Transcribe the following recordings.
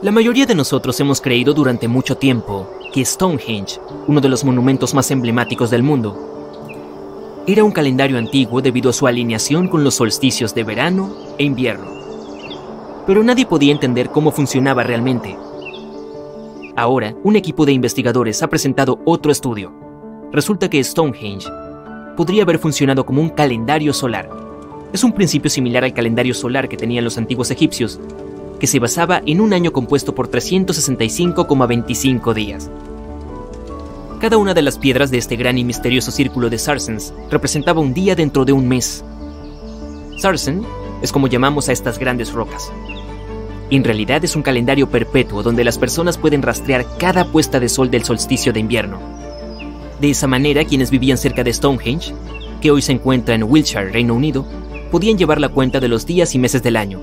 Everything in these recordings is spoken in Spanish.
La mayoría de nosotros hemos creído durante mucho tiempo que Stonehenge, uno de los monumentos más emblemáticos del mundo, era un calendario antiguo debido a su alineación con los solsticios de verano e invierno. Pero nadie podía entender cómo funcionaba realmente. Ahora, un equipo de investigadores ha presentado otro estudio. Resulta que Stonehenge podría haber funcionado como un calendario solar. Es un principio similar al calendario solar que tenían los antiguos egipcios, que se basaba en un año compuesto por 365,25 días. Cada una de las piedras de este gran y misterioso círculo de Sarsens representaba un día dentro de un mes. Sarsen es como llamamos a estas grandes rocas. en realidad es un calendario perpetuo donde las personas pueden rastrear cada puesta de sol del solsticio de invierno. De esa manera, quienes vivían cerca de Stonehenge, que hoy se encuentra en Wiltshire, Reino Unido, podían llevar la cuenta de los días y meses del año,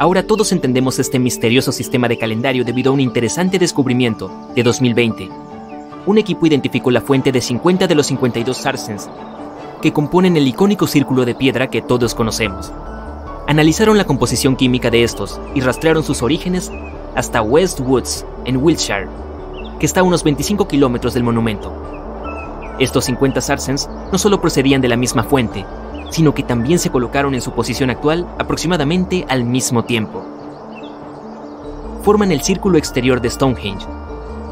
Ahora todos entendemos este misterioso sistema de calendario debido a un interesante descubrimiento de 2020. Un equipo identificó la fuente de 50 de los 52 sarsens que componen el icónico círculo de piedra que todos conocemos. Analizaron la composición química de estos y rastrearon sus orígenes hasta West Woods, en Wiltshire, que está a unos 25 kilómetros del monumento. Estos 50 sarsens no solo procedían de la misma fuente, sino que también se colocaron en su posición actual aproximadamente al mismo tiempo. Forman el círculo exterior de Stonehenge,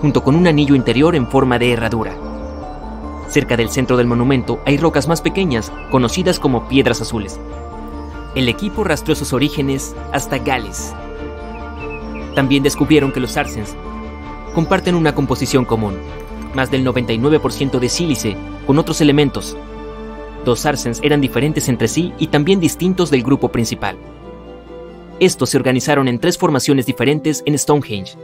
junto con un anillo interior en forma de herradura. Cerca del centro del monumento hay rocas más pequeñas, conocidas como piedras azules. El equipo rastreó sus orígenes hasta Gales. También descubrieron que los arsens comparten una composición común, más del 99% de sílice con otros elementos los Sarsens eran diferentes entre sí y también distintos del grupo principal. Estos se organizaron en tres formaciones diferentes en Stonehenge.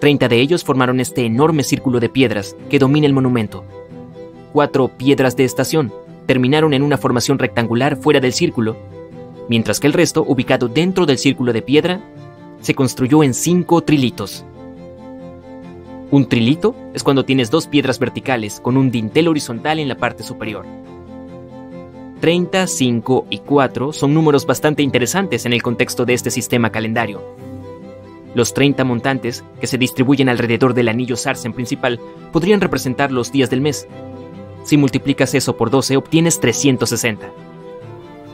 Treinta de ellos formaron este enorme círculo de piedras que domina el monumento. Cuatro piedras de estación terminaron en una formación rectangular fuera del círculo, mientras que el resto, ubicado dentro del círculo de piedra, se construyó en cinco trilitos. Un trilito es cuando tienes dos piedras verticales con un dintel horizontal en la parte superior. 30, 5 y 4 son números bastante interesantes en el contexto de este sistema calendario. Los 30 montantes, que se distribuyen alrededor del anillo Sarsen principal, podrían representar los días del mes. Si multiplicas eso por 12, obtienes 360.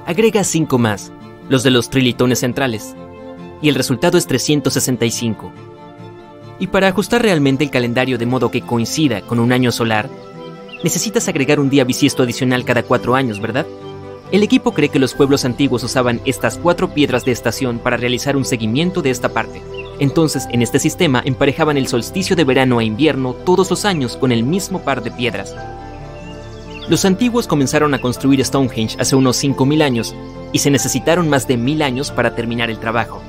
Agrega 5 más, los de los trilitones centrales, y el resultado es 365 y para ajustar realmente el calendario de modo que coincida con un año solar, necesitas agregar un día bisiesto adicional cada cuatro años, ¿verdad? El equipo cree que los pueblos antiguos usaban estas cuatro piedras de estación para realizar un seguimiento de esta parte. Entonces, en este sistema emparejaban el solsticio de verano e invierno todos los años con el mismo par de piedras. Los antiguos comenzaron a construir Stonehenge hace unos 5.000 años y se necesitaron más de 1.000 años para terminar el trabajo.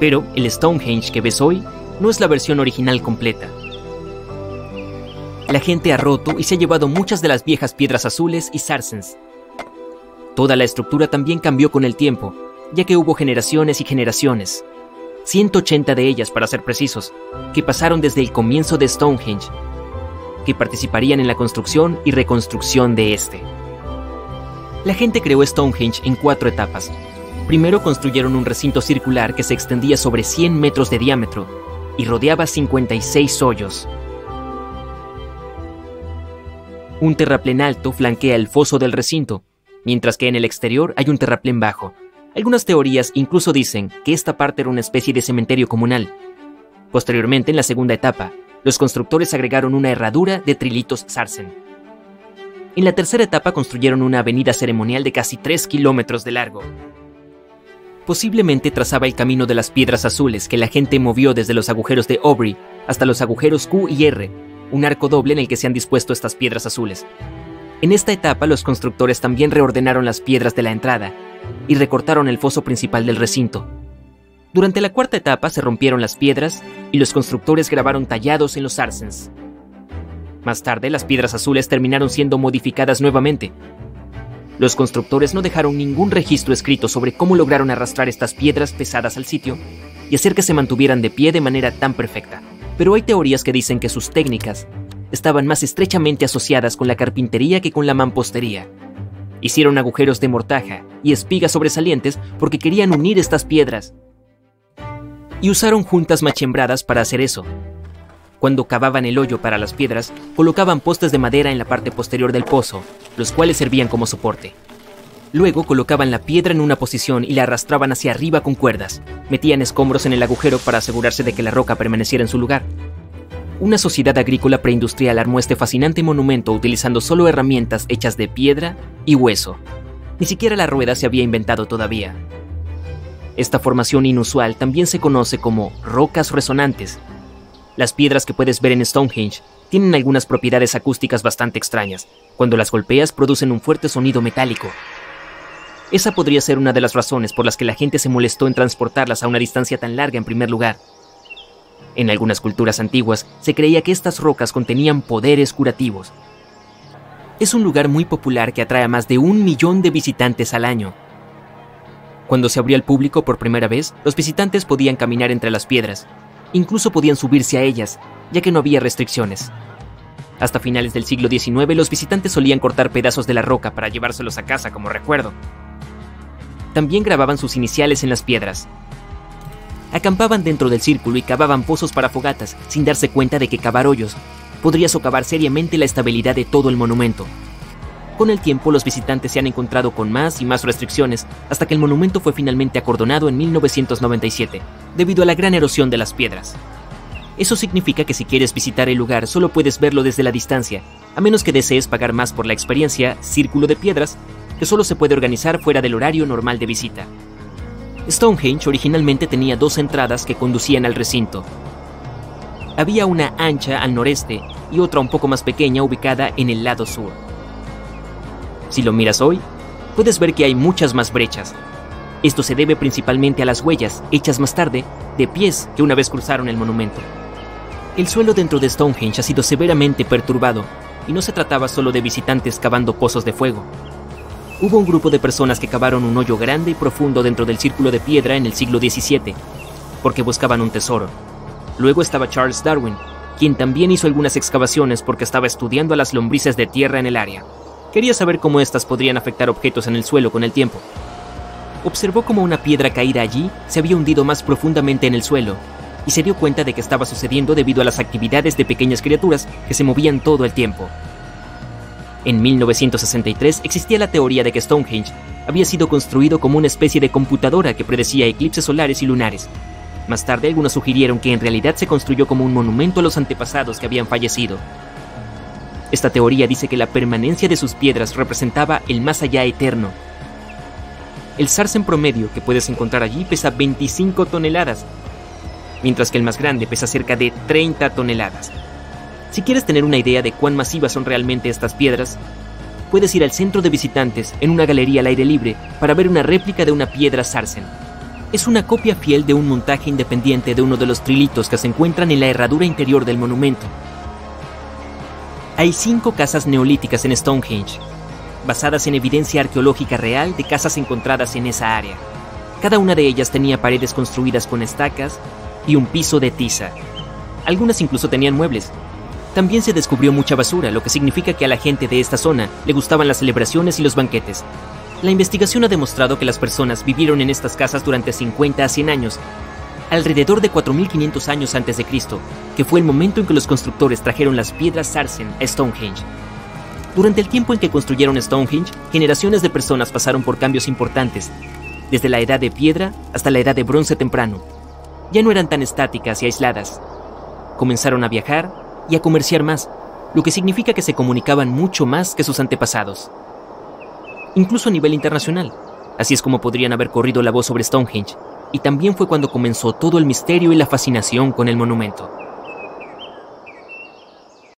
Pero el Stonehenge que ves hoy no es la versión original completa. La gente ha roto y se ha llevado muchas de las viejas piedras azules y sarsens. Toda la estructura también cambió con el tiempo, ya que hubo generaciones y generaciones, 180 de ellas para ser precisos, que pasaron desde el comienzo de Stonehenge, que participarían en la construcción y reconstrucción de este. La gente creó Stonehenge en cuatro etapas. Primero construyeron un recinto circular que se extendía sobre 100 metros de diámetro y rodeaba 56 hoyos. Un terraplén alto flanquea el foso del recinto, mientras que en el exterior hay un terraplén bajo. Algunas teorías incluso dicen que esta parte era una especie de cementerio comunal. Posteriormente, en la segunda etapa, los constructores agregaron una herradura de trilitos sarsen. En la tercera etapa construyeron una avenida ceremonial de casi 3 kilómetros de largo, Posiblemente trazaba el camino de las piedras azules que la gente movió desde los agujeros de Aubrey hasta los agujeros Q y R, un arco doble en el que se han dispuesto estas piedras azules. En esta etapa los constructores también reordenaron las piedras de la entrada y recortaron el foso principal del recinto. Durante la cuarta etapa se rompieron las piedras y los constructores grabaron tallados en los arsens. Más tarde las piedras azules terminaron siendo modificadas nuevamente, los constructores no dejaron ningún registro escrito sobre cómo lograron arrastrar estas piedras pesadas al sitio y hacer que se mantuvieran de pie de manera tan perfecta. Pero hay teorías que dicen que sus técnicas estaban más estrechamente asociadas con la carpintería que con la mampostería. Hicieron agujeros de mortaja y espigas sobresalientes porque querían unir estas piedras. y usaron juntas machembradas para hacer eso. Cuando cavaban el hoyo para las piedras, colocaban postes de madera en la parte posterior del pozo, los cuales servían como soporte. Luego colocaban la piedra en una posición y la arrastraban hacia arriba con cuerdas. Metían escombros en el agujero para asegurarse de que la roca permaneciera en su lugar. Una sociedad agrícola preindustrial armó este fascinante monumento utilizando solo herramientas hechas de piedra y hueso. Ni siquiera la rueda se había inventado todavía. Esta formación inusual también se conoce como rocas resonantes. Las piedras que puedes ver en Stonehenge tienen algunas propiedades acústicas bastante extrañas. Cuando las golpeas producen un fuerte sonido metálico. Esa podría ser una de las razones por las que la gente se molestó en transportarlas a una distancia tan larga en primer lugar. En algunas culturas antiguas se creía que estas rocas contenían poderes curativos. Es un lugar muy popular que atrae a más de un millón de visitantes al año. Cuando se abrió al público por primera vez, los visitantes podían caminar entre las piedras, incluso podían subirse a ellas, ya que no había restricciones. Hasta finales del siglo XIX los visitantes solían cortar pedazos de la roca para llevárselos a casa como recuerdo. También grababan sus iniciales en las piedras, Acampaban dentro del círculo y cavaban pozos para fogatas, sin darse cuenta de que cavar hoyos podría socavar seriamente la estabilidad de todo el monumento. Con el tiempo, los visitantes se han encontrado con más y más restricciones hasta que el monumento fue finalmente acordonado en 1997, debido a la gran erosión de las piedras. Eso significa que si quieres visitar el lugar solo puedes verlo desde la distancia, a menos que desees pagar más por la experiencia Círculo de Piedras, que solo se puede organizar fuera del horario normal de visita. Stonehenge originalmente tenía dos entradas que conducían al recinto. Había una ancha al noreste y otra un poco más pequeña ubicada en el lado sur. Si lo miras hoy, puedes ver que hay muchas más brechas. Esto se debe principalmente a las huellas, hechas más tarde, de pies que una vez cruzaron el monumento. El suelo dentro de Stonehenge ha sido severamente perturbado, y no se trataba solo de visitantes cavando pozos de fuego, hubo un grupo de personas que cavaron un hoyo grande y profundo dentro del círculo de piedra en el siglo XVII, porque buscaban un tesoro. Luego estaba Charles Darwin, quien también hizo algunas excavaciones porque estaba estudiando a las lombrices de tierra en el área. Quería saber cómo éstas podrían afectar objetos en el suelo con el tiempo. Observó cómo una piedra caída allí se había hundido más profundamente en el suelo, y se dio cuenta de que estaba sucediendo debido a las actividades de pequeñas criaturas que se movían todo el tiempo. En 1963 existía la teoría de que Stonehenge había sido construido como una especie de computadora que predecía eclipses solares y lunares. Más tarde algunos sugirieron que en realidad se construyó como un monumento a los antepasados que habían fallecido. Esta teoría dice que la permanencia de sus piedras representaba el más allá eterno. El sarsen promedio que puedes encontrar allí pesa 25 toneladas, mientras que el más grande pesa cerca de 30 toneladas. Si quieres tener una idea de cuán masivas son realmente estas piedras, puedes ir al centro de visitantes en una galería al aire libre para ver una réplica de una piedra sarsen. Es una copia fiel de un montaje independiente de uno de los trilitos que se encuentran en la herradura interior del monumento. Hay cinco casas neolíticas en Stonehenge, basadas en evidencia arqueológica real de casas encontradas en esa área. Cada una de ellas tenía paredes construidas con estacas y un piso de tiza. Algunas incluso tenían muebles, también se descubrió mucha basura, lo que significa que a la gente de esta zona le gustaban las celebraciones y los banquetes. La investigación ha demostrado que las personas vivieron en estas casas durante 50 a 100 años, alrededor de 4500 años antes de Cristo, que fue el momento en que los constructores trajeron las piedras Sarsen a Stonehenge. Durante el tiempo en que construyeron Stonehenge, generaciones de personas pasaron por cambios importantes, desde la edad de piedra hasta la edad de bronce temprano. Ya no eran tan estáticas y aisladas. Comenzaron a viajar, y a comerciar más, lo que significa que se comunicaban mucho más que sus antepasados. Incluso a nivel internacional. Así es como podrían haber corrido la voz sobre Stonehenge, y también fue cuando comenzó todo el misterio y la fascinación con el monumento.